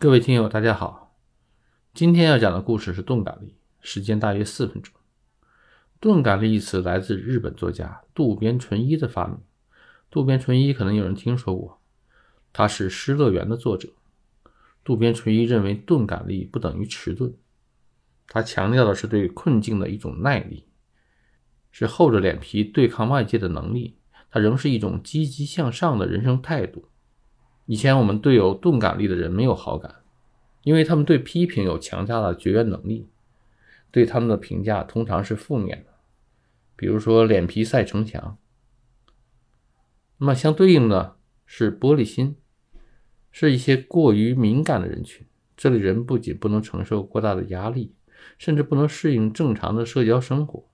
各位听友，大家好。今天要讲的故事是钝感力，时间大约四分钟。钝感力一词来自日本作家渡边淳一的发明。渡边淳一可能有人听说过，他是《失乐园》的作者。渡边淳一认为钝感力不等于迟钝，他强调的是对困境的一种耐力，是厚着脸皮对抗外界的能力。它仍是一种积极向上的人生态度。以前我们对有钝感力的人没有好感，因为他们对批评有强大的绝缘能力，对他们的评价通常是负面的，比如说脸皮赛城墙。那么相对应的是玻璃心，是一些过于敏感的人群。这类人不仅不能承受过大的压力，甚至不能适应正常的社交生活。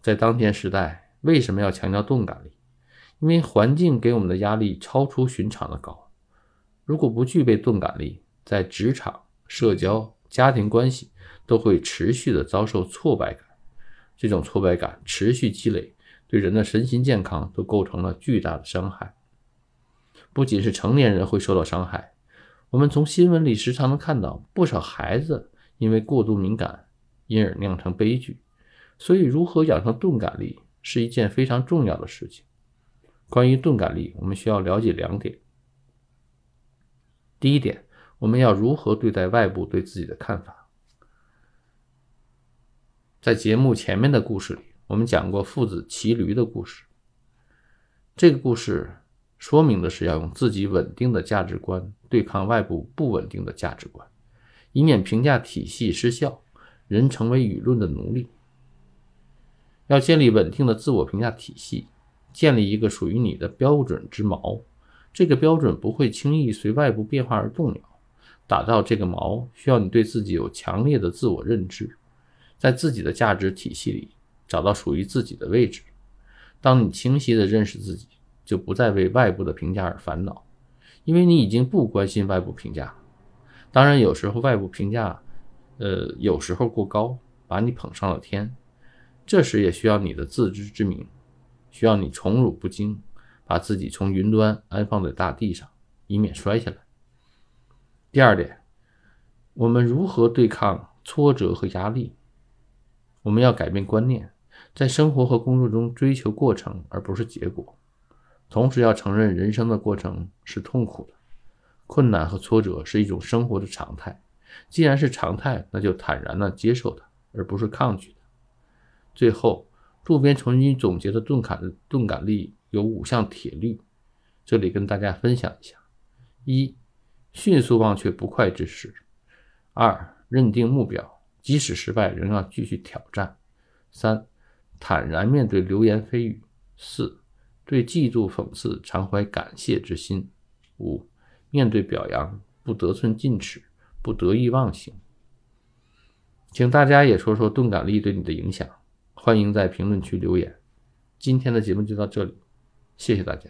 在当前时代，为什么要强调钝感力？因为环境给我们的压力超出寻常的高，如果不具备钝感力，在职场、社交、家庭关系都会持续的遭受挫败感。这种挫败感持续积累，对人的身心健康都构成了巨大的伤害。不仅是成年人会受到伤害，我们从新闻里时常能看到不少孩子因为过度敏感，因而酿成悲剧。所以，如何养成钝感力是一件非常重要的事情。关于钝感力，我们需要了解两点。第一点，我们要如何对待外部对自己的看法。在节目前面的故事里，我们讲过父子骑驴的故事。这个故事说明的是要用自己稳定的价值观对抗外部不稳定的价值观，以免评价体系失效，人成为舆论的奴隶。要建立稳定的自我评价体系。建立一个属于你的标准之锚，这个标准不会轻易随外部变化而动摇。打造这个锚，需要你对自己有强烈的自我认知，在自己的价值体系里找到属于自己的位置。当你清晰地认识自己，就不再为外部的评价而烦恼，因为你已经不关心外部评价。当然，有时候外部评价，呃，有时候过高，把你捧上了天，这时也需要你的自知之明。需要你宠辱不惊，把自己从云端安放在大地上，以免摔下来。第二点，我们如何对抗挫折和压力？我们要改变观念，在生活和工作中追求过程而不是结果，同时要承认人生的过程是痛苦的，困难和挫折是一种生活的常态。既然是常态，那就坦然的接受它，而不是抗拒它。最后。渡边淳一总结的钝感钝感力有五项铁律，这里跟大家分享一下：一、迅速忘却不快之事；二、认定目标，即使失败仍要继续挑战；三、坦然面对流言蜚语；四、对嫉妒讽刺常怀感谢之心；五、面对表扬不得寸进尺，不得意忘形。请大家也说说钝感力对你的影响。欢迎在评论区留言。今天的节目就到这里，谢谢大家。